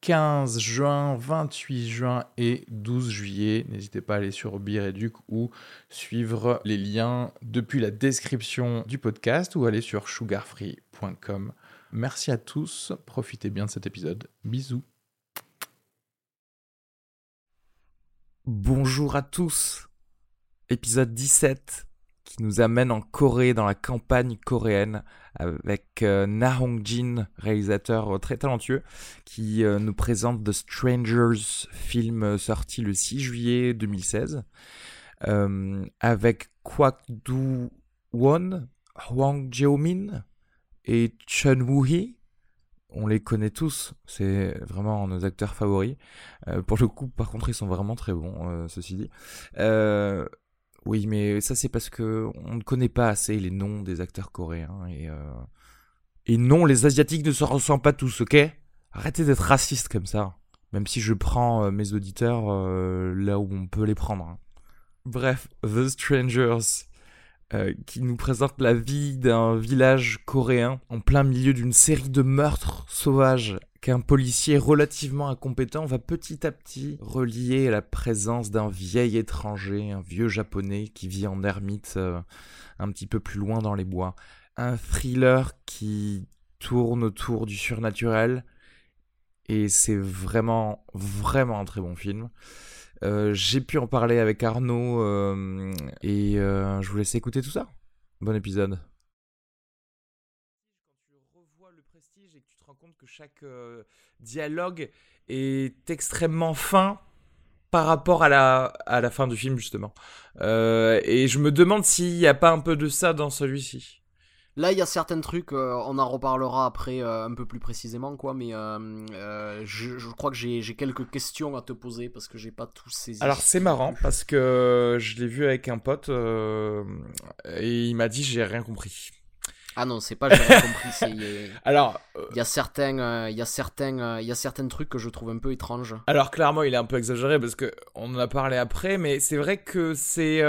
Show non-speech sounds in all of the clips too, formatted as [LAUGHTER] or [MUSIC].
15 juin, 28 juin et 12 juillet. N'hésitez pas à aller sur Bireduc ou suivre les liens depuis la description du podcast ou aller sur sugarfree.com. Merci à tous, profitez bien de cet épisode. Bisous. Bonjour à tous. Épisode 17 qui nous amène en Corée, dans la campagne coréenne, avec euh, Na Hong Jin, réalisateur euh, très talentueux, qui euh, nous présente The Strangers, film sorti le 6 juillet 2016, avec Kwak Do Won, Hwang Jeomin et Chun Woo-hee. On les connaît tous, c'est vraiment nos acteurs favoris. pour le coup, par contre, ils sont vraiment très bons, ceci dit. Oui, mais ça c'est parce que on ne connaît pas assez les noms des acteurs coréens et euh, et non, les asiatiques ne se ressemblent pas tous, ok? Arrêtez d'être raciste comme ça. Même si je prends euh, mes auditeurs euh, là où on peut les prendre. Hein. Bref, The Strangers, qui nous présente la vie d'un village coréen en plein milieu d'une série de meurtres sauvages qu'un policier relativement incompétent va petit à petit relier la présence d'un vieil étranger, un vieux japonais qui vit en ermite euh, un petit peu plus loin dans les bois. Un thriller qui tourne autour du surnaturel et c'est vraiment, vraiment un très bon film. Euh, j'ai pu en parler avec Arnaud euh, et je vous laisse écouter tout ça. Bon épisode. compte que chaque euh, dialogue est extrêmement fin par rapport à la, à la fin du film, justement. Euh, et je me demande s'il n'y a pas un peu de ça dans celui-ci. Là, il y a certains trucs, euh, on en reparlera après un peu plus précisément, quoi, mais je, je, crois que j'ai quelques questions à te poser parce que j'ai pas tout saisi. Alors, c'est marrant parce que je l'ai vu avec un pote et il m'a dit j'ai rien compris. Ah non, c'est pas j'ai compris. [LAUGHS] Alors, euh, il y a certains, euh, y a certains, euh, y a certains trucs que je trouve un peu étranges. Alors clairement, il est un peu exagéré parce que on en a parlé après, mais c'est vrai que c'est,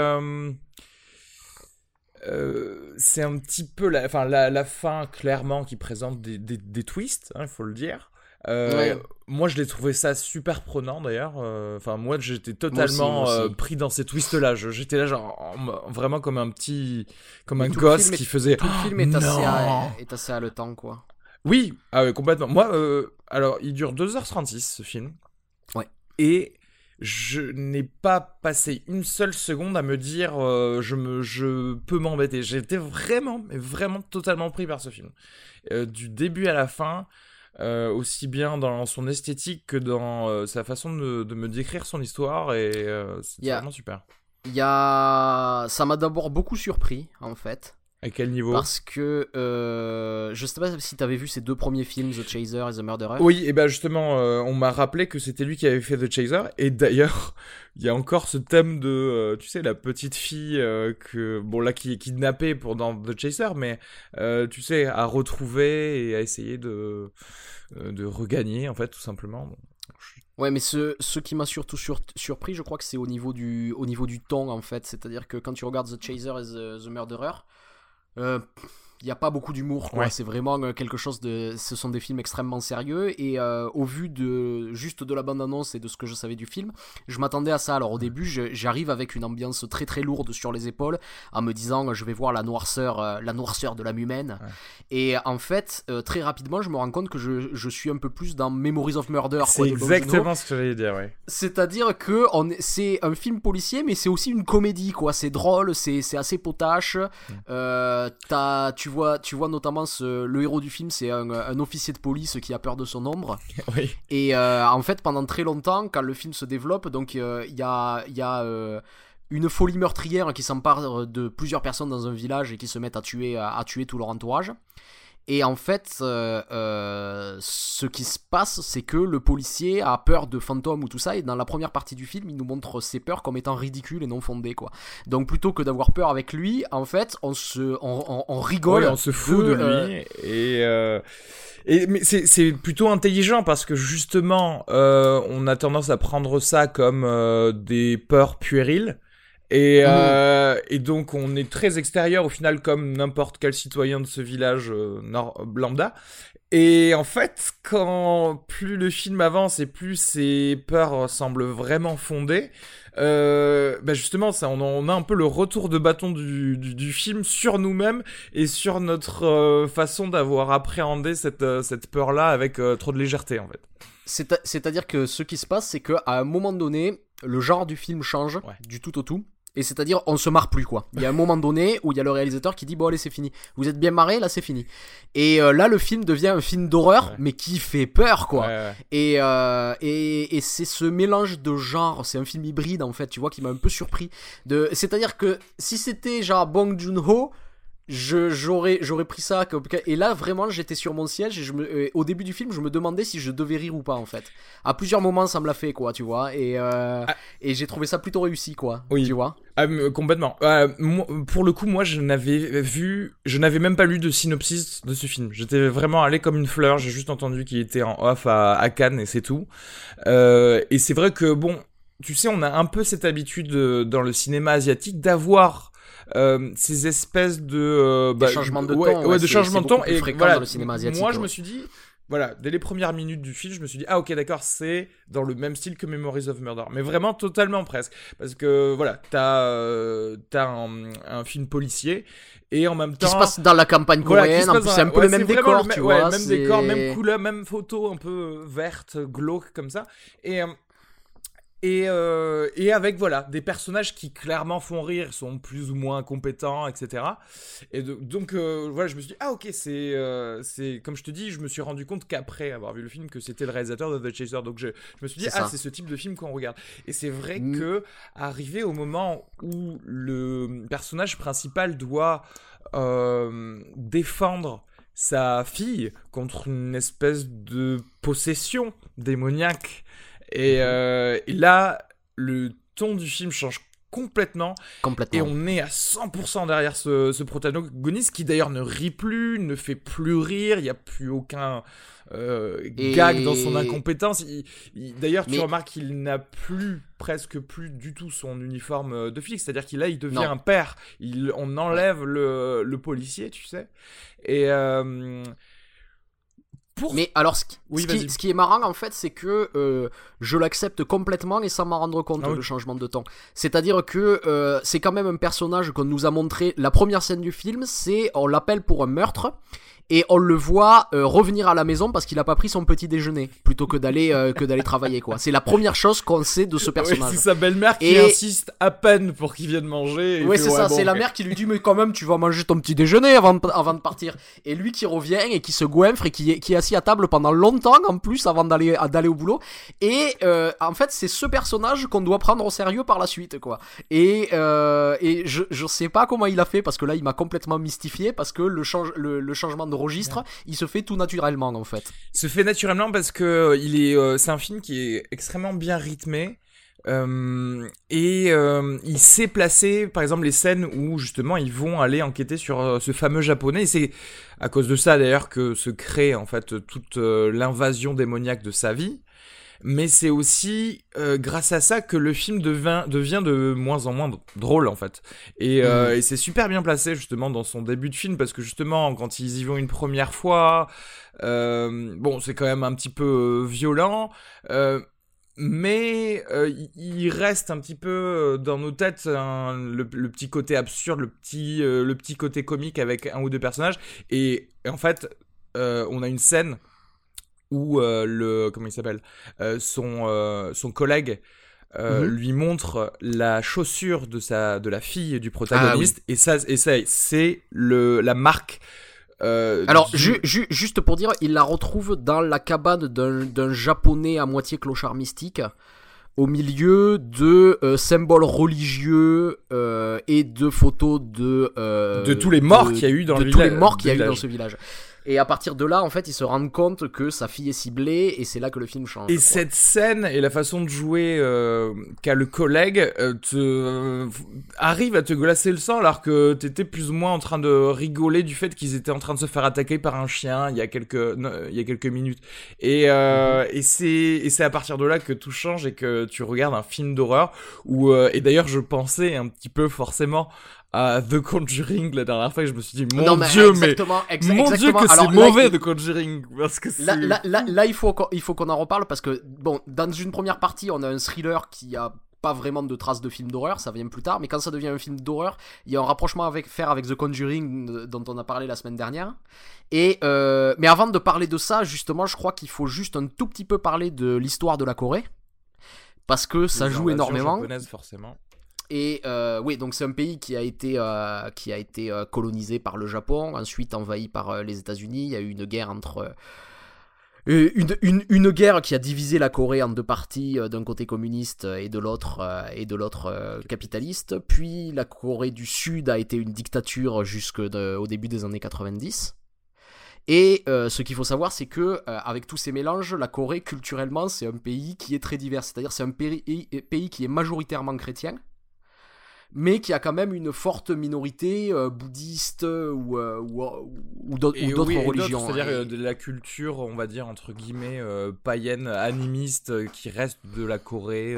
c'est un petit peu la, enfin la, la, fin clairement qui présente des, des, des twists, hein, il faut le dire. Euh, moi, je l'ai trouvé ça super prenant d'ailleurs. Euh, enfin, moi, j'étais totalement euh, pris dans ces twists-là. J'étais là, genre, vraiment comme un petit. Comme un gosse qui faisait. Tout le film est, assez, est assez haletant, quoi. Oui, ah complètement. Moi, alors, il dure 2h36 ce film. Ouais. Et je n'ai pas passé une seule seconde à me dire je, me, je peux m'embêter. J'étais vraiment, mais vraiment totalement pris par ce film. du début à la fin. Euh, aussi bien dans son esthétique que dans euh, sa façon de, me décrire son histoire et euh, c'est vraiment super. Il y a... Ça m'a d'abord beaucoup surpris en fait. À quel niveau? Parce que euh, je sais pas si tu avais vu ces deux premiers films, The Chaser et The Murderer. Oui, et ben justement, euh, on m'a rappelé que c'était lui qui avait fait The Chaser. Et d'ailleurs, [LAUGHS] il y a encore ce thème de, euh, tu sais, la petite fille euh, que, bon là, qui est kidnappée pour dans The Chaser, mais tu sais, à retrouver et à essayer de de regagner en fait, tout simplement. Ouais, mais ce, ce qui m'a surtout surpris, je crois que c'est au niveau du au niveau du ton en fait. C'est-à-dire que quand tu regardes The Chaser et The Murderer euh, il n'y a pas beaucoup d'humour c'est vraiment euh, quelque chose de ce sont des films extrêmement sérieux et euh, au vu de juste de la bande annonce et de ce que je savais du film je m'attendais à ça. Alors au début j'arrive avec une ambiance très très lourde sur les épaules en me disant je vais voir la noirceur la noirceur de l'âme humaine. Et en fait très rapidement je me rends compte que je, je, suis un peu plus dans Memories of Murder c'est exactement ce que j'allais dire ouais. c'est à dire que c'est un film policier mais c'est aussi une comédie quoi. C'est drôle c'est assez potache. As, tu tu vois, tu vois notamment ce, le héros du film, c'est un, officier de police qui a peur de son ombre. [LAUGHS] Et euh, en fait, pendant très longtemps, quand le film se développe, donc euh, il y a, y a euh, une folie meurtrière qui s'empare de plusieurs personnes dans un village et qui se mettent à tuer, à, tuer tout leur entourage. Et en fait, euh, euh, ce qui se passe, c'est que le policier a peur de fantômes ou tout ça, et dans la première partie du film, il nous montre ses peurs comme étant ridicules et non fondées, quoi. Donc plutôt que d'avoir peur avec lui, en fait, on se, on, on, rigole, on se fout de, lui, et. Et, mais c'est plutôt intelligent parce que justement, euh, on a tendance à prendre ça comme euh, des peurs puériles. Et, mmh. euh, et donc on est très extérieur au final comme n'importe quel citoyen de ce village euh, nord lambda. Et en fait, quand plus le film avance et plus ses peurs semblent vraiment fondées, euh, bah justement, ça, on, a un peu le retour de bâton du, du, film sur nous-mêmes et sur notre euh, façon d'avoir appréhendé cette, euh, cette peur-là avec trop de légèreté, en fait. C'est-à-dire que ce qui se passe, c'est qu'à un moment donné, le genre du film change du tout au tout. Et c'est-à-dire, on se marre plus, quoi. Il y a un moment donné où il y a le réalisateur qui dit Bon, allez, c'est fini. Vous êtes bien marré, là, c'est fini. Et euh, là, le film devient un film d'horreur, mais qui fait peur, quoi. Et, euh, et, et c'est ce mélange de genres, c'est un film hybride, en fait, tu vois, qui m'a un peu surpris. De... C'est-à-dire que si c'était genre Bong Joon-ho, j'aurais j'aurais pris ça comme et là vraiment j'étais sur mon siège et je me euh, au début du film je me demandais si je devais rire ou pas en fait. À plusieurs moments ça me l'a fait quoi tu vois et euh, ah. et j'ai trouvé ça plutôt réussi quoi oui. tu vois. Ah, complètement. Euh, pour le coup moi je n'avais vu je n'avais même pas lu de synopsis de ce film. J'étais vraiment allé comme une fleur. J'ai juste entendu qu'il était en off à, à Cannes et c'est tout. Et c'est vrai que bon tu sais on a un peu cette habitude dans le cinéma asiatique d'avoir euh, ces espèces de euh, bah, changements de temps, ouais, de changement de temps et voilà, dans le cinéma asiatique. Moi, je me suis dit, voilà, dès les premières minutes du film, je me suis dit, ah ok, d'accord, c'est dans le même style que Memories of Murder. Mais vraiment totalement presque. Parce que, voilà, t'as euh, as un, un, film policier et en même temps. Qui se passe dans la campagne coréenne, en plus c'est un peu le même décor, tu vois. même décor, même couleur, même photo un peu verte, glauque comme ça. Et. Et, euh, et avec voilà des personnages qui clairement font rire, sont plus ou moins compétents, etc. Et donc euh, voilà, je me suis dit ah ok c'est euh, c'est comme je te dis, je me suis rendu compte qu'après avoir vu le film que c'était le réalisateur de The Chaser, donc je, je me suis dit ah c'est ce type de film qu'on regarde. Et c'est vrai mm. que arrivé au moment où le personnage principal doit défendre sa fille contre une espèce de possession démoniaque et, euh, et, là, le ton du film change complètement. Complètement. Et on est à 100% derrière ce, ce, protagoniste qui d'ailleurs ne rit plus, ne fait plus rire, il n'y a plus aucun euh, gag dans son incompétence. D'ailleurs, tu remarques qu'il n'a plus, presque plus du tout son uniforme euh, de flic, c'est-à-dire qu'il là, il devient un père. Il, on enlève le, le policier, tu sais. Et. Euh, mais alors, ce qui, ce, qui, est marrant en fait, c'est que euh, je l'accepte complètement et sans m'en rendre compte ah le changement de temps. C'est-à-dire que euh, c'est quand même un personnage qu'on nous a montré. La première scène du film, c'est on l'appelle pour un meurtre et on le voit euh, revenir à la maison parce qu'il a pas pris son petit déjeuner plutôt que d'aller euh, que d'aller travailler quoi. C'est la première chose qu'on sait de ce personnage. c'est sa belle-mère qui insiste à peine pour qu'il vienne manger. Oui, c'est ça, c'est la mère qui lui dit mais quand même tu vas manger ton petit déjeuner avant de, avant de partir. Et lui qui revient et qui se goinfre et qui est, qui est assis à table pendant longtemps en plus avant d'aller d'aller au boulot. Et euh, en fait c'est ce personnage qu'on doit prendre au sérieux par la suite quoi. Et et je je sais pas comment il a fait parce que là il m'a complètement mystifié parce que le change le, le changement de registre, il se fait tout naturellement en fait. Se fait naturellement parce que euh, il est, euh, c'est un film qui est extrêmement bien rythmé. Euh, et il sait placer, par exemple, les scènes où justement ils vont aller enquêter sur ce fameux japonais. Et c'est à cause de ça d'ailleurs que se crée en fait toute l'invasion démoniaque de sa vie mais c'est aussi euh, grâce à ça que le film devient, devient de moins en moins drôle en fait. Et, euh, mm. et c'est super bien placé justement dans son début de film parce que justement quand ils y vont une première fois, euh, bon c'est quand même un petit peu violent. mais il reste un petit peu dans nos têtes le, petit côté absurde, le petit, le petit côté comique avec un ou deux personnages. Et, et en fait, on a une scène où euh, le comment il s'appelle euh, son euh, son collègue mhm. lui montre la chaussure de sa de la fille du protagoniste ah et ça et ça c'est le la marque Alors, juste pour dire, il la retrouve dans la cabane d'un japonais à moitié clochard mystique, au milieu de symboles religieux et de photos de de tous les morts qu'il y a eu dans le village. tous les morts qu'il y a eu dans ce village. Et à partir de là, en fait, ils se rendent compte que sa fille est ciblée et c'est là que le film change. Et cette scène et la façon de jouer euh, qu'a le collègue euh, te euh, arrive à te glacer le sang alors que t'étais plus ou moins en train de rigoler du fait qu'ils étaient en train de se faire attaquer par un chien il y a quelques il y a quelques minutes. Et euh, mhm. et c'est et c'est à partir de là que tout change et que tu regardes un film d'horreur où et d'ailleurs je pensais un petit peu forcément à The Conjuring la dernière fois je me suis dit mon dieu mais mon dieu que c'est mauvais The Conjuring parce que là, là, là, là, il faut il faut qu'on en reparle parce que bon dans une première partie on a un thriller qui a pas vraiment de traces de film d'horreur, ça vient plus tard, mais quand ça devient un film d'horreur, il y a un rapprochement à faire avec The Conjuring dont on a parlé la semaine dernière. Et euh, mais avant de parler de ça, justement, je crois qu'il faut juste un tout petit peu parler de l'histoire de la Corée parce que ça joue énormément. forcément. Et euh, oui, donc c'est un pays qui a été, euh, qui a été euh, colonisé par le Japon, ensuite envahi par les États-Unis. Il y a eu une guerre entre. Une, une, une, guerre qui a divisé la Corée en deux parties, d'un côté communiste et de l'autre et de capitaliste. Puis la Corée du Sud a été une dictature jusqu'au début des années 90. Et ce qu'il faut savoir, c'est que avec tous ces mélanges, la Corée culturellement, c'est un pays qui est très divers. C'est-à-dire, c'est un pays, pays qui est majoritairement chrétien mais qui a quand même une forte minorité euh, bouddhiste ou, euh, ou, ou d'autres religions. C'est-à-dire euh, de la culture, on va dire, entre guillemets, païenne, animiste, qui reste de la Corée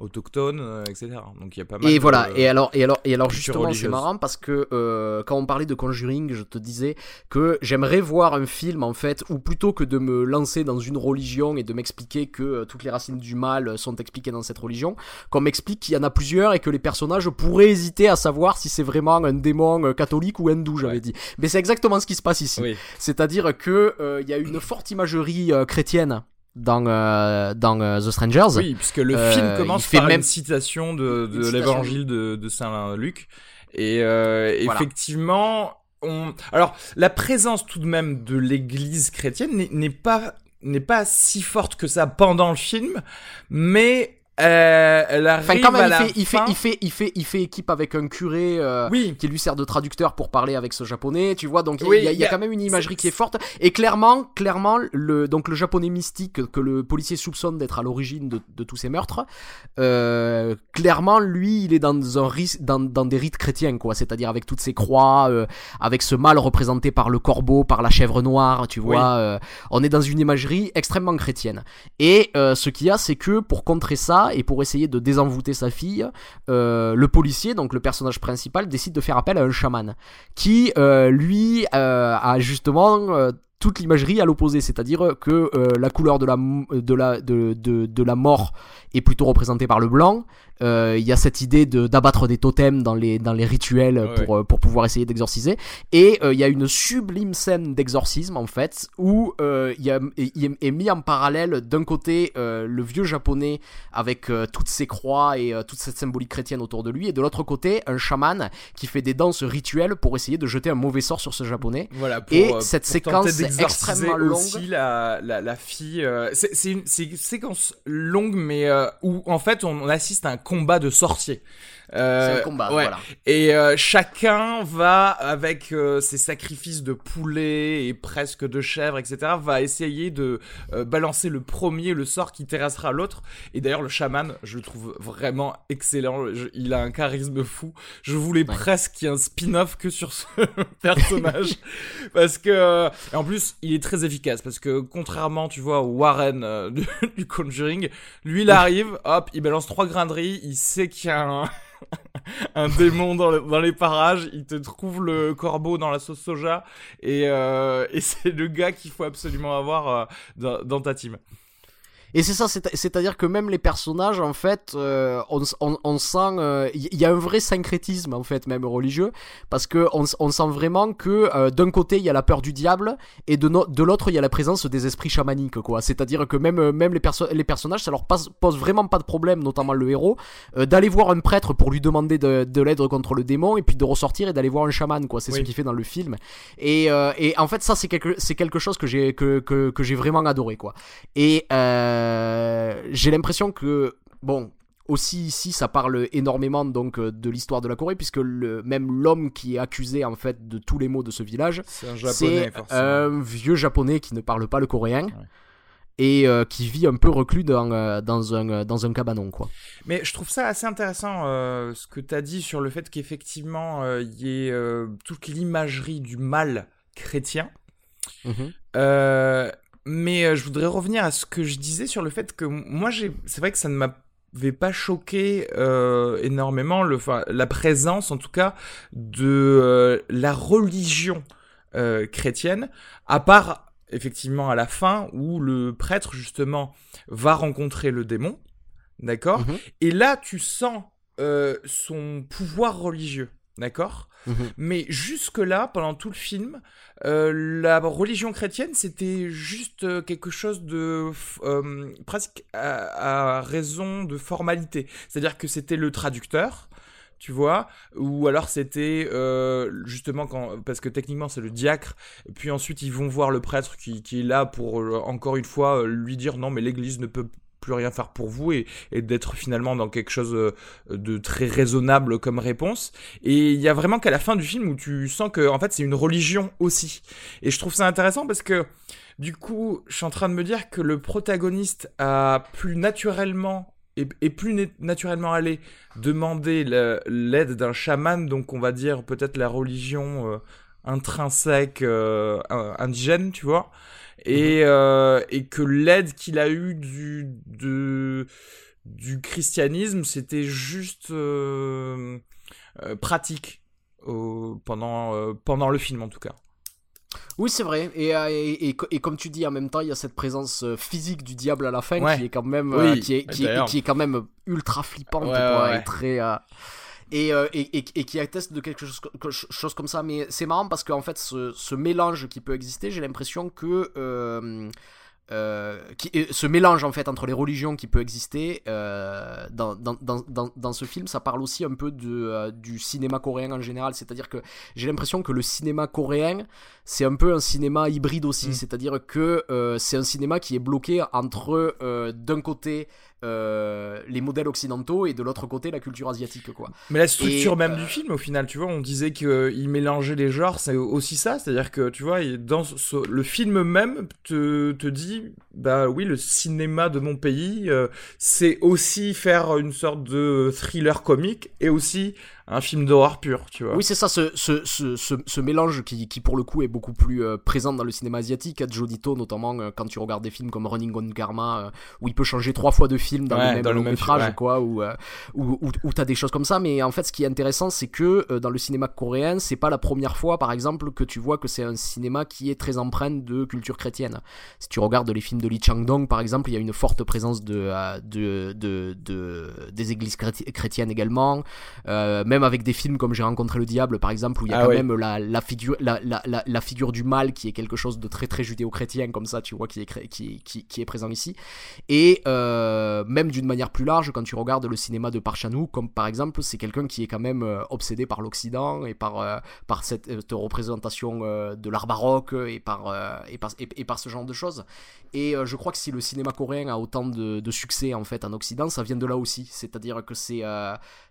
autochtones, euh, etc. Donc il y a pas mal. Et voilà. Et alors, et alors, et alors justement, c'est marrant parce que euh, quand on parlait de Conjuring, je te disais que j'aimerais voir un film en fait, ou plutôt que de me lancer dans une religion et de m'expliquer que euh, toutes les racines du mal sont expliquées dans cette religion, qu'on m'explique qu'il y en a plusieurs et que les personnages pourraient hésiter à savoir si c'est vraiment un démon catholique ou hindou, j'avais dit. Mais c'est exactement ce qui se passe ici. C'est-à-dire que il y a une forte imagerie chrétienne dans, euh, dans euh, The Strangers. Oui, puisque le euh, film commence par même... une citation de, de l'évangile de, de Saint-Luc. Et effectivement, on... alors la présence tout de même de l'église chrétienne n'est pas n'est pas si forte que ça pendant le film, mais euh, quand même, il, fait, il, fait, il, fait, il, fait, équipe avec un curé euh, oui. qui lui sert de traducteur pour parler avec ce japonais, tu vois. Donc il y, y, a quand même une imagerie qui est forte. Et clairement, clairement, le donc le japonais mystique que le policier soupçonne d'être à l'origine de, de, tous ces meurtres, euh, clairement, lui, il est dans un dans, dans des rites chrétiens, quoi. C'est-à-dire avec toutes ces croix, avec ce mal représenté par le corbeau, par la chèvre noire, tu vois. On est dans une imagerie extrêmement chrétienne. Et ce qu'il y a, c'est que pour contrer ça et pour essayer de désenvoûter sa fille, euh, le policier, donc le personnage principal, décide de faire appel à un chaman qui, euh, lui, euh, a justement toute l'imagerie à l'opposé, c'est-à-dire que la couleur de la, de, la, de, de, de la mort est plutôt représentée par le blanc, euh, il y a cette idée de d'abattre des totems dans les dans les rituels pour euh, pour pouvoir essayer d'exorciser. Et euh, il y a une sublime scène d'exorcisme en fait où il y a il est mis en parallèle d'un côté le vieux japonais avec toutes ses croix et toute cette symbolique chrétienne autour de lui, et de l'autre côté un chaman qui fait des danses rituelles pour essayer de jeter un mauvais sort sur ce japonais. Voilà. et cette séquence extrêmement longue. Aussi la, la, la fille, c'est une, une, séquence longue mais où en fait on assiste à un combat de sorciers. Euh, c'est un combat, voilà. Et euh, chacun va, avec euh, ses sacrifices de poulet et presque de chèvre, etc., va essayer de balancer le premier, le sort qui terrassera l'autre. Et d'ailleurs, le chaman, je le trouve vraiment excellent. il a un charisme fou. Je voulais presque qu'il y ait un spin-off que sur ce [LAUGHS] personnage. [LAUGHS] parce que, et en plus, il est très efficace. Parce que contrairement, tu vois, au Warren du, [LAUGHS] du Conjuring, lui, il arrive, hop, il balance trois grains de riz, il sait qu'il y a un [LAUGHS] un démon dans, les parages, il te trouve le corbeau dans la sauce soja, et, euh, [LAUGHS] c'est le gars qu'il faut absolument avoir euh, dans, ta team. Et c'est ça, c'est-à-dire que même les personnages, en fait, euh, on, on, sent, il euh, y a un vrai syncrétisme, en fait, même religieux, parce que on, on sent vraiment que euh, d'un côté il y a la peur du diable et de, de l'autre il y a la présence des esprits chamaniques, quoi. C'est-à-dire que même même les, les personnages, ça leur pose vraiment pas de problème, notamment le héros, d'aller voir un prêtre pour lui demander de, de l'aide contre le démon et puis de ressortir et d'aller voir un chaman, quoi. C'est ce qu'il fait dans le film. Et, et en fait, ça c'est quelque quelque chose que j'ai que, que, que j'ai vraiment adoré, quoi. Et euh, j'ai l'impression que, bon, aussi ici, ça parle énormément donc de l'histoire de la Corée, puisque le, même l'homme qui est accusé en fait de tous les maux de ce village, c'est un, vieux japonais qui ne parle pas le coréen et euh, qui vit un peu reclus dans, euh, dans, un, euh, dans un cabanon. Quoi. Mais je trouve ça assez intéressant ce que tu as dit sur le fait qu'effectivement il y ait toute l'imagerie du mal chrétien. Mhm. Mais je voudrais revenir à ce que je disais sur le fait que moi, c'est vrai que ça ne m'avait pas choqué énormément le, la présence en tout cas de la religion chrétienne, à part effectivement à la fin où le prêtre justement va rencontrer le démon, d'accord? Mhm. Et là tu sens euh, son pouvoir religieux, d'accord? Mhm. Mais jusque-là, pendant tout le film, euh, la religion chrétienne, c'était juste euh, quelque chose de presque à, raison de formalité. C'est-à-dire que c'était le traducteur, tu vois, ou alors c'était euh, justement quand, parce que techniquement c'est le diacre, puis ensuite ils vont voir le prêtre qui, qui est là pour euh, encore une fois euh, lui dire non mais l'Église ne peut plus rien faire pour vous et, d'être finalement dans quelque chose de très raisonnable comme réponse. Et il y a vraiment qu'à la fin du film où tu sens que en fait c'est une religion aussi. Et je trouve ça intéressant parce que du coup je suis en train de me dire que le protagoniste a plus naturellement et, plus naturellement aller demander l'aide d'un chaman, donc on va dire peut-être la religion euh, intrinsèque euh, indigène, tu vois, et, mhm. euh, et que l'aide qu'il a eue du, de, du christianisme, c'était juste pratique pendant, pendant le film en tout cas. Oui, c'est vrai. Euh, et, et, comme tu dis, en même temps, il y a cette présence euh, physique du diable à la fin qui est quand même, euh, qui, est, qui, est, quand même ultra flippante et très. Et, et, qui atteste de quelque chose, chose comme ça. Mais c'est marrant parce qu'en fait, ce, ce, mélange qui peut exister, j'ai l'impression que euh, qui, ce mélange en fait entre les religions qui peut exister euh, dans, dans, dans, dans, ce film, ça parle aussi un peu de, euh, du cinéma coréen en général. C'est-à-dire que j'ai l'impression que le cinéma coréen, c'est un peu un cinéma hybride aussi. Mm. C'est-à-dire que c'est un cinéma qui est bloqué entre d'un côté euh, les modèles occidentaux et de l'autre côté la culture asiatique quoi. Mais la structure même du film au final, tu vois, on disait qu'il mélangeait les genres, c'est aussi ça, c'est-à-dire que tu vois, dans le film même te, te dit, bah oui, le cinéma de mon pays, euh, c'est aussi faire une sorte de thriller comique et aussi un film d'horreur pur, tu vois. Oui, c'est ça, ce, ce, ce, ce, mélange qui, qui, pour le coup, est beaucoup plus euh, présent dans le cinéma asiatique. Jodito, notamment, euh, quand tu regardes des films comme Running on Karma, euh, où il peut changer trois fois de film dans le même dans métrage, quoi, ou où, où, où t'as des choses comme ça. Mais en fait, ce qui est intéressant, c'est que dans le cinéma coréen, c'est pas la première fois, par exemple, que tu vois que c'est un cinéma qui est très empreint de culture chrétienne. Si tu regardes les films de Lee Chang-dong, par exemple, il y a une forte présence de, de, de, de des églises chrétiennes également. même avec des films comme J'ai rencontré le diable par exemple où il y a ah quand même la, la figure la, la, la, figure du mal qui est quelque chose de très très judéo-chrétien comme ça tu vois qui est, qui, qui, qui est présent ici. Et euh, même d'une manière plus large quand tu regardes le cinéma de Parchanou comme par exemple c'est quelqu'un qui est quand même euh, obsédé par l'Occident et par, euh, par cette, représentation de l'art baroque et par, et, par, et, par ce genre de choses. Et je crois que si le cinéma coréen a autant de, de, succès en fait en Occident ça vient de là aussi. C'est à dire que c'est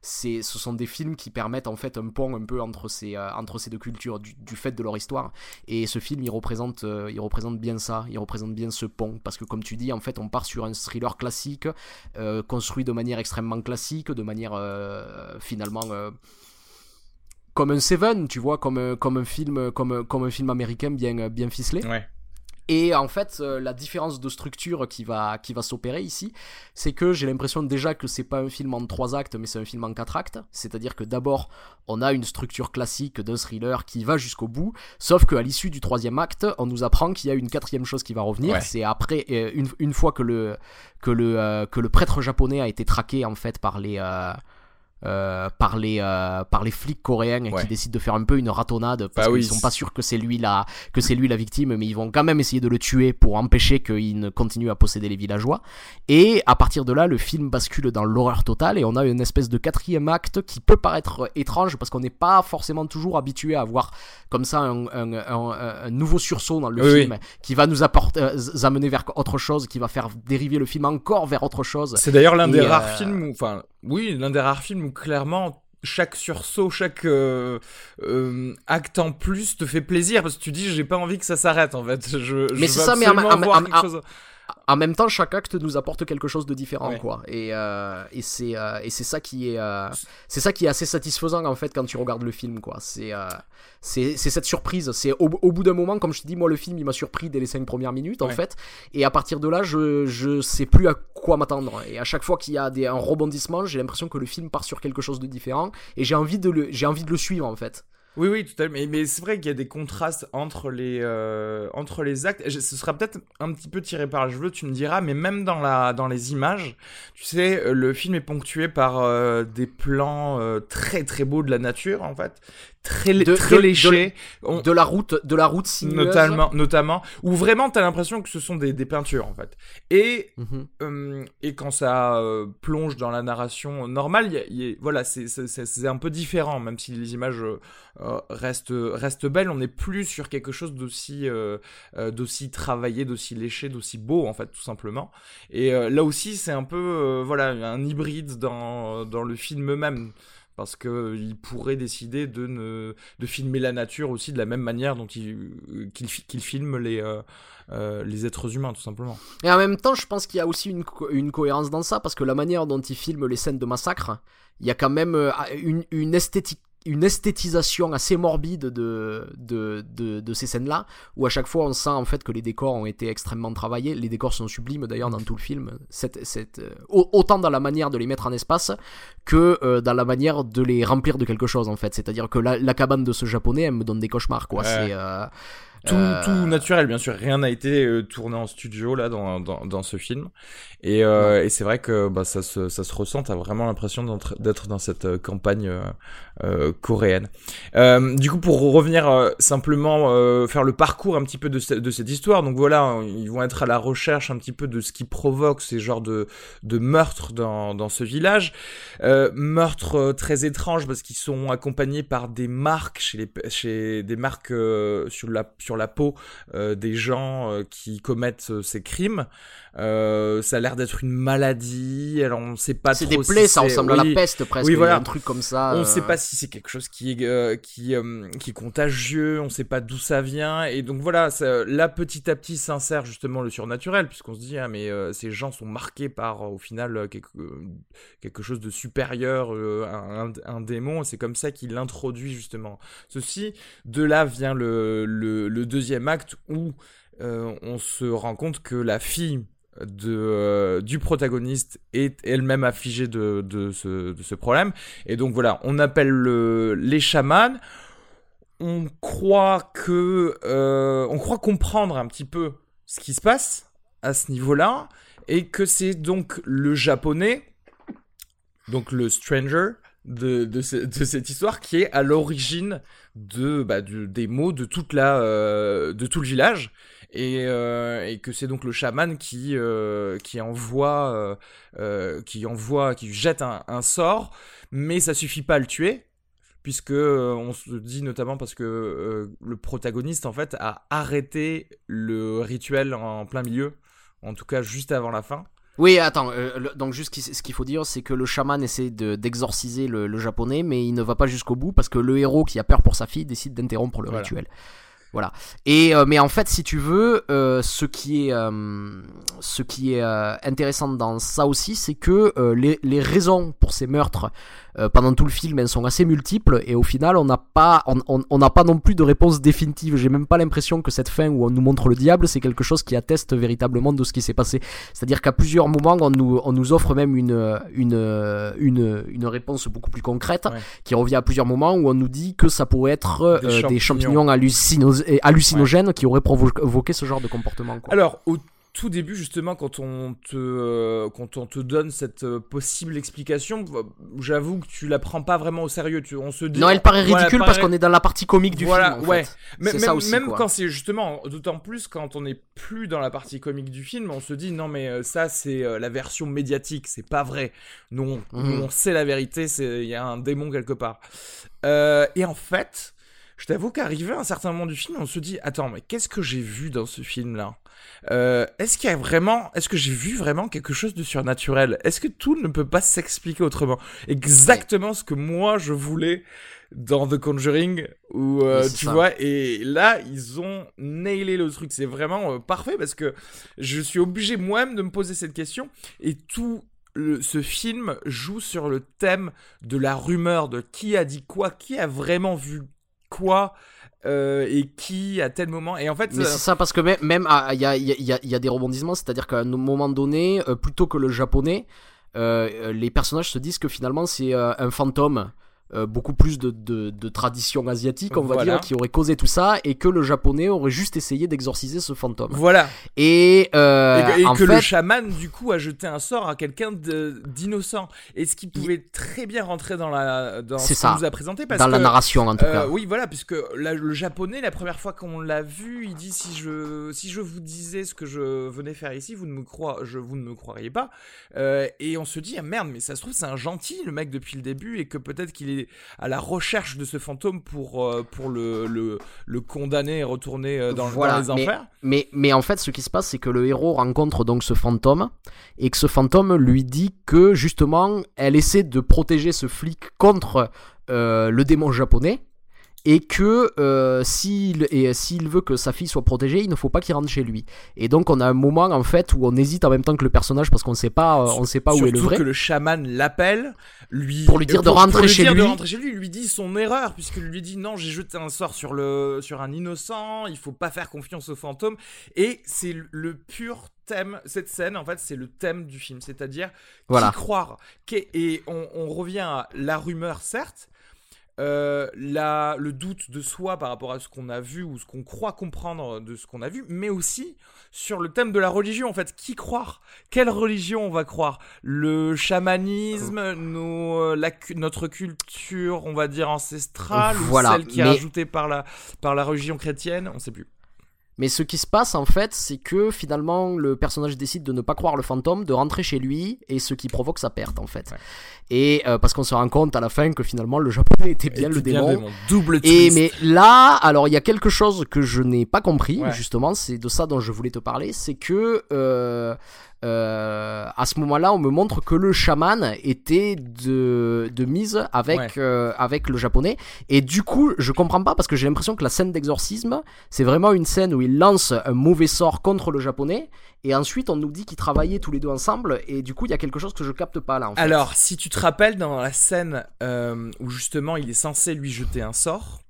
c'est ce sont des films qui permettent en fait un pont un peu entre ces, euh, entre ces deux cultures du, fait de leur histoire. Et ce film, il représente, euh, il représente bien ça, il représente bien ce pont. Parce que comme tu dis, en fait, on part sur un thriller classique, euh, construit de manière extrêmement classique, de manière finalement comme un Seven, tu vois, comme, comme un film, comme, comme un film américain bien, bien ficelé. Et en fait, euh, la différence de structure qui va, qui va s'opérer ici, c'est que j'ai l'impression déjà que c'est pas un film en trois actes, mais c'est un film en quatre actes. C'est-à-dire que d'abord, on a une structure classique d'un thriller qui va jusqu'au bout, sauf qu'à l'issue du troisième acte, on nous apprend qu'il y a une quatrième chose qui va revenir. C'est après, euh, une, une, fois que le, que, le, euh, que le prêtre japonais a été traqué en fait par les euh, par les euh, par les flics coréens qui décident de faire un peu une ratonnade parce bah qu'ils sont pas sûrs que c'est lui la que c'est lui la victime mais ils vont quand même essayer de le tuer pour empêcher qu'il ne continue à posséder les villageois. Et à partir de là le film bascule dans l'horreur totale et on a une espèce de quatrième acte qui peut paraître étrange parce qu'on n'est pas forcément toujours habitué à voir comme ça un, un, un, nouveau sursaut dans le film qui va nous apporter euh, amener vers autre chose qui va faire dériver le film encore vers autre chose. C'est d'ailleurs l'un des rares films enfin oui l'un des rares films clairement chaque sursaut, chaque euh, euh, acte en plus te fait plaisir parce que tu dis j'ai pas envie que ça s'arrête en fait. [LAUGHS] Je, mais c'est ça, mais en, même temps, chaque acte nous apporte quelque chose de différent, quoi. Et, euh, et c'est euh, et c'est ça qui est euh, c'est ça qui est assez satisfaisant en fait quand tu regardes le film, quoi. C'est c'est cette surprise. C'est au, bout d'un moment, comme je te dis, moi le film il m'a surpris dès les 5 premières minutes en fait. Et à partir de là, je je sais plus à quoi m'attendre. Et à chaque fois qu'il y a des, un rebondissement, j'ai l'impression que le film part sur quelque chose de différent et j'ai envie de le j'ai envie de le suivre en fait. Oui, oui, tout à fait. Mais, mais c'est vrai qu'il y a des contrastes entre les, euh, entre les actes. ce sera peut-être un petit peu tiré par le cheveux, tu me diras, mais même dans, la, dans les images, tu sais, euh, le film est ponctué par euh, des plans très très beaux de la nature, en fait, très, de, très léché. De, la route, de la route sinueuse. Notamment, notamment, où vraiment t'as l'impression que ce sont des, des peintures en fait. Et mhm. euh, et quand ça euh, plonge dans la narration normale, y voilà, c'est c'est un peu différent, même si les images euh, restent restent belles. On n'est plus sur quelque chose d'aussi d'aussi travaillé, d'aussi léché, d'aussi beau en fait, tout simplement. Et là aussi, c'est un peu voilà un hybride dans dans le film même parce qu'il pourrait décider de, ne, de filmer la nature aussi de la même manière dont il, qu'il, filme les, euh, euh, les êtres humains, tout simplement. Et en même temps, je pense qu'il y a aussi une, cohérence dans ça, parce que la manière dont il filme les scènes de massacre, il y a quand même euh, une esthétique une esthétisation assez morbide de, de, de, ces scènes-là, où à chaque fois on sent en fait que les décors ont été extrêmement travaillés. Les décors sont sublimes d'ailleurs dans tout le film, cette, cette, euh, autant dans la manière de les mettre en espace que euh, dans la manière de les remplir de quelque chose en fait. C'est-à-dire que la, cabane de ce japonais, elle me donne des cauchemars quoi. C'est. Euh, tout, tout, naturel, bien sûr. Rien n'a été tourné en studio là dans, dans, dans ce film. Et, euh, et c'est vrai que bah, ça, se, ça se ressent, t'as vraiment l'impression d'être dans cette euh, campagne euh, euh, coréenne. Euh, du coup, pour revenir euh, simplement faire le parcours un petit peu de, de, cette histoire, donc voilà, ils vont être à la recherche un petit peu de ce qui provoque ces genres de, de meurtres dans, dans ce village. meurtres très étranges parce qu'ils sont accompagnés par des marques chez les chez des marques sur la sur la peau des gens qui commettent ces crimes. Euh, ça a l'air d'être une maladie. Alors on sait pas trop. C'est des plaies, ça ressemble à la peste presque. Oui, voilà. Un truc comme ça. On sait euh. pas si c'est quelque chose qui est euh, qui qui est contagieux. On sait pas d'où ça vient. Et donc voilà, ça, là petit à petit s'insère justement le surnaturel puisqu'on se dit ah mais ces gens sont marqués par au final quelque quelque chose de supérieur, un, un, démon. C'est comme ça qu'il introduit justement ceci. De là vient le le, le deuxième acte où on se rend compte que la fille de, euh, du protagoniste est elle-même affligée de, de, ce, problème. Et donc voilà, on appelle le, les chamans. On croit que, euh, on croit comprendre un petit peu ce qui se passe à ce niveau-là, et que c'est donc le japonais, donc le stranger de, cette histoire qui est à l'origine de, bah, de, des mots de toute la, euh, de tout le village. Et, euh, et que c'est donc le chaman qui euh, envoie qui envoie qui jette un, sort mais ça suffit pas à le tuer puisque on se dit notamment parce que le protagoniste en fait a arrêté le rituel en plein milieu en tout cas juste avant la fin oui, attends, donc juste ce qu'il faut dire, c'est que le chaman essaie d'exorciser le, le, japonais, mais il ne va pas jusqu'au bout parce que le héros qui a peur pour sa fille décide d'interrompre le rituel. Voilà. Et euh, mais en fait, si tu veux, euh, ce qui est euh, ce qui est intéressant dans ça aussi, c'est que les, les raisons pour ces meurtres euh, pendant tout le film, elles sont assez multiples et au final, on n'a pas, on n'a pas non plus de réponse définitive. J'ai même pas l'impression que cette fin où on nous montre le diable, c'est quelque chose qui atteste véritablement de ce qui s'est passé. C'est-à-dire qu'à plusieurs moments, on nous, on nous offre même une, une, une, une réponse beaucoup plus concrète qui revient à plusieurs moments où on nous dit que ça pourrait être des, euh, champignons, hallucinogènes qui auraient provoqué ce genre de comportement. Alors, au tout début, justement, quand on te, euh, quand on te donne cette euh, possible explication, j'avoue que tu la prends pas vraiment au sérieux. Tu, on se dit, non, elle paraît ridicule parce qu'on est dans la partie comique du voilà, film. ouais. Mais, même, ça aussi, même quand c'est justement, d'autant plus quand on n'est plus dans la partie comique du film, on se dit non mais euh, ça c'est la version médiatique, c'est pas vrai. Nous on, Mhm. nous, on sait la vérité, c'est il y a un démon quelque part. Euh, et en fait, je t'avoue qu'arrivé à un certain moment du film, on se dit attends mais qu'est-ce que j'ai vu dans ce film là euh, Est-ce qu'il y a vraiment, est-ce que j'ai vu vraiment quelque chose de surnaturel? Est-ce que tout ne peut pas s'expliquer autrement? Exactement ce que moi je voulais dans The Conjuring où euh, Oui, tu ça. vois et là ils ont nailé le truc. C'est vraiment euh, parfait parce que je suis obligé moi-même de me poser cette question et tout le- ce film joue sur le thème de la rumeur de qui a dit quoi qui a vraiment vu quoi euh, et qui à tel moment et en fait Mais euh, c'est ça parce que même- même ah, il y a, il y, a, y a- y a des rebondissements, c'est-à-dire qu'à un moment donné, euh, plutôt que le japonais, les personnages se disent que finalement c'est un fantôme. Euh, beaucoup plus de, de, de tradition asiatique, on va Voilà. dire, qui aurait causé tout ça, et que le japonais aurait juste essayé d'exorciser ce fantôme. voilà Et, euh, et que, et en que fait, le chaman du coup a jeté un sort à quelqu'un d'innocent et ce qui pouvait très bien rentrer dans la dans ce qu'on nous a présenté parce dans que la narration en tout Euh, cas. oui, voilà, puisque la- le japonais, la première fois qu'on l'a vu, il dit si je si je vous disais ce que je venais faire ici, vous ne me croire, je vous ne me croiriez pas. Et on se dit ah merde, mais ça se trouve c'est un gentil le mec depuis le début et que peut-être qu'il est à la recherche de ce fantôme pour euh, pour le, le le condamner et retourner euh, dans, Voilà, dans les mais- enfers. Mais, mais en fait, ce qui se passe, c'est que le héros rencontre donc ce fantôme et que ce fantôme lui dit que justement, elle essaie de protéger ce flic contre euh, le démon japonais et que euh, s'il s'il veut que sa fille soit protégée, il ne faut pas qu'il rentre chez lui. Et donc, on a un moment en fait où on hésite en même temps que le personnage parce qu'on ne sait pas, euh, on sait pas où est le vrai. que le chaman l'appelle, lui Pour lui dire de pour- rentrer pour lui chez dire de rentrer chez lui, il lui dit son erreur puisqu'il lui dit non, j'ai jeté un sort sur le sur un innocent, il faut pas faire confiance au fantôme et c'est le- pur thème cette scène en fait c'est le thème du film c'est-à-dire Voilà. qui croire et on, on revient à la rumeur certes euh, la, le doute de soi par rapport à ce qu'on a vu ou ce qu'on croit comprendre de ce qu'on a vu, mais aussi sur le thème de la religion. En fait, qui croire? Quelle religion on va croire? Le chamanisme, nos, euh, la, cu- notre culture, on va dire ancestrale, Voilà, ou celle qui est mais- rajoutée par la, par la religion chrétienne? On sait plus. Mais ce qui se passe en fait, c'est que finalement le personnage décide de ne pas croire le fantôme, de rentrer chez lui, et ce qui provoque sa perte en fait. Ouais. Et euh, parce qu'on se rend compte à la fin que finalement le japonais était bien le puis démon. Double Et mais là, alors il y a quelque chose que je n'ai pas compris, Ouais. justement, c'est de ça dont je voulais te parler, c'est que euh, euh, à ce moment-là, on me montre que le chaman était de, de mise avec, Ouais. euh, avec le japonais, et du coup, je comprends pas parce que j'ai l'impression que la scène d'exorcisme, c'est vraiment une scène où il lance un mauvais sort contre le japonais, et ensuite on nous dit qu'ils travaillaient tous les deux ensemble, et du coup, il y a quelque chose que je capte pas là. En fait. Alors, si tu te rappelles dans la scène euh, où justement il est censé lui jeter un sort,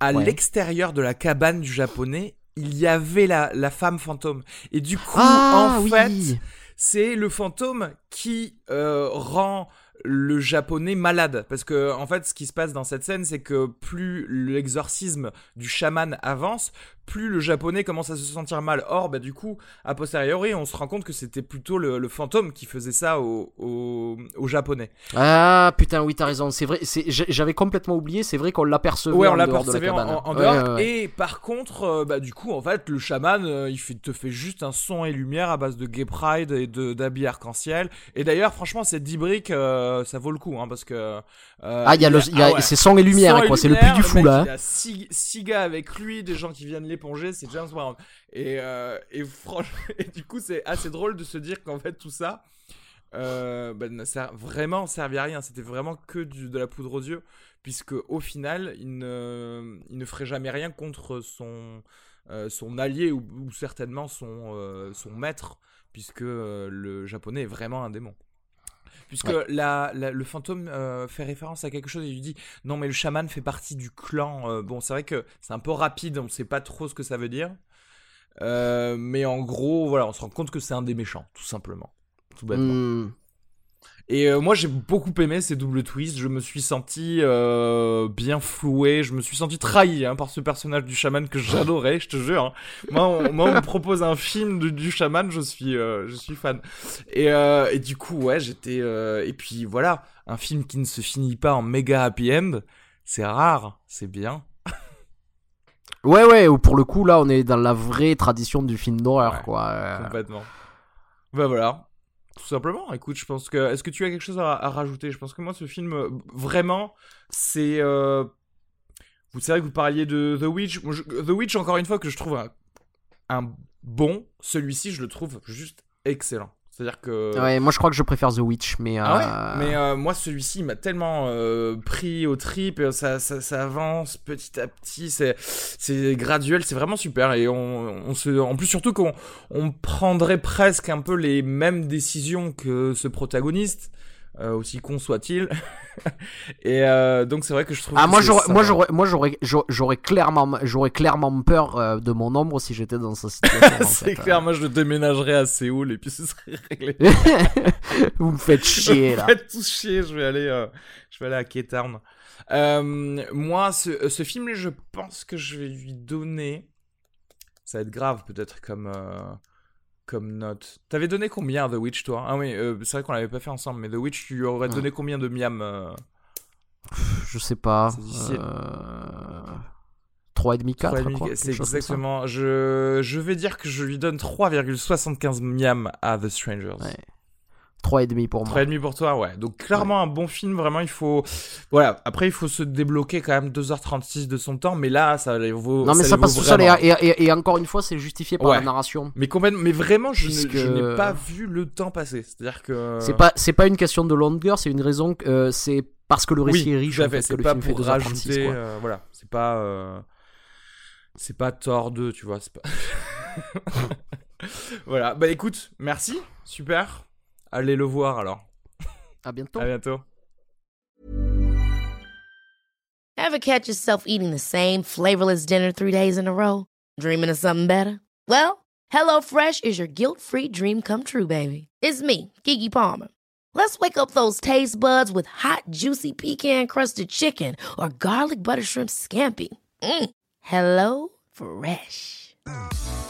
à Ouais. l'extérieur de la cabane du japonais, il y avait la, la femme fantôme. Et du coup, ah en oui. fait, c'est le fantôme qui euh, rend le japonais malade parce que en fait ce qui se passe dans cette scène c'est que plus l'exorcisme du chaman avance plus le japonais commence à se sentir mal or bah du coup a posteriori on se rend compte que c'était plutôt le, le fantôme qui faisait ça au, au, au japonais Ah putain, oui, t'as raison. C'est vrai, j'avais complètement oublié. C'est vrai qu'on l'apercevait Ouais, on en dehors de la cabane. en- en Ouais, dehors. ouais. Et par contre, euh, bah, du coup, en fait, le chaman, euh, il fait, te fait juste un son et lumière à base de gay pride et d'habits arc-en-ciel. Et d'ailleurs, franchement, 10 briques, euh, ça vaut le coup, hein, parce que. euh, Ah, il y a le, y a, ah ouais. c'est son et lumière, et quoi. C'est le puits du fou, là. Il hein. a 6 gars avec lui, des gens qui viennent l'éponger, c'est James Brown. Et, euh, et franchement, [LAUGHS] et du coup, c'est assez drôle de se dire qu'en fait, tout ça. Euh, n'a ser- vraiment servi à rien. C'était vraiment que du- de la poudre aux yeux, puisque au final, il ne, il ne ferait jamais rien contre son, euh, son allié ou, ou certainement son, euh, son maître, puisque euh, le japonais est vraiment un démon. Puisque Ouais. la, la- le fantôme euh, fait référence à quelque chose et lui dit non mais le chaman fait partie du clan. Euh, bon c'est vrai que c'est un peu rapide, on sait pas trop ce que ça veut dire. Euh, mais en gros voilà, on se rend compte que c'est un des méchants, tout simplement, tout bêtement. Hmm. Et euh, moi, j'ai beaucoup aimé ces doubles twists. Je me suis senti euh, bien floué. Je me suis senti trahi hein, par ce personnage du chaman que j'adorais, je te jure. Hein. Moi, on, moi, on me propose un film du, du chaman, je suis, euh, je suis fan. Et, euh, et du coup, ouais, j'étais. et puis voilà, un film qui ne se finit pas en méga happy end, c'est rare, c'est bien. [LAUGHS] Ouais, ouais, pour le coup, là, on est dans la vraie tradition du film d'horreur, Ouais, quoi. Complètement. Bah voilà. Tout simplement. Écoute, je pense que. Est-ce que tu as quelque chose à, rajouter? Je pense que moi, ce film, euh, vraiment, c'est. Euh... Vous savez que vous parliez de The Witch. The Witch, encore une fois, que je trouve un bon. Celui-ci, je le trouve juste excellent. C'est-à-dire que. Ouais, moi je crois que je préfère The Witch, mais. Ah euh, ouais Mais euh, moi, celui-ci, il m'a tellement euh, pris au trip. et Ça, ça, ça avance petit à petit. C'est, c'est graduel. C'est vraiment super. Et on, on se, en plus surtout qu'on, on prendrait presque un peu les mêmes décisions que ce protagoniste, euh, aussi con soit-il. [LAUGHS] et euh, donc c'est vrai que je trouve. Ah que moi j'aurais moi j'aurais moi j'aurais j'aurais- clairement j'aurais clairement peur euh, de mon ombre si j'étais dans sa [LAUGHS] situation. c'est fait. clair. Moi, je déménagerais à Séoul et puis ce serait réglé. [LAUGHS] Vous me faites chier là. Faites tous chier, je vais aller, je vais aller à. Euh, moi, ce, ce film, je pense que je vais lui donner. Ça va être grave, peut-être comme comme note. T'avais donné combien à The Witch, toi? Ah oui, euh, c'est vrai qu'on l'avait pas fait ensemble, mais The Witch, tu aurais donné combien de miam euh, Je sais pas. Euh... 3,5 4 trois et je demi crois. C'est exactement. Je, je vais dire que je lui donne 3,75 miam à The Strangers. Ouais. 3,5 pour moi. 3,5 pour toi, ouais. Donc clairement un bon film, vraiment il faut... Voilà, après il faut se débloquer quand même 2h36 de son temps, mais là ça les vaut Non mais ça passe tout seul et, encore une fois c'est justifié par Ouais. la narration. Mais, complètement- mais vraiment je, Puisque- n'ai pas vu le temps passer, c'est-à-dire que... C'est pas c'est pas une question de longueur, c'est une raison que euh, c'est parce que le récit oui, est riche en fait, c'est le pas film pour 2h36 rajouter... euh, voilà, c'est pas... euh, C'est pas Thor 2, tu vois, c'est pas... [LAUGHS] voilà, bah écoute, merci, super. Allez le voir alors. À bientôt. À bientôt. Ever catch yourself eating the same flavorless dinner three days in a row? Dreaming of something better? Well, HelloFresh is your guilt free dream come true, baby. It's me, Kiki Palmer. Let's wake up those taste buds with hot, juicy pecan crusted chicken or garlic butter shrimp scampi. Mm. Hello Fresh.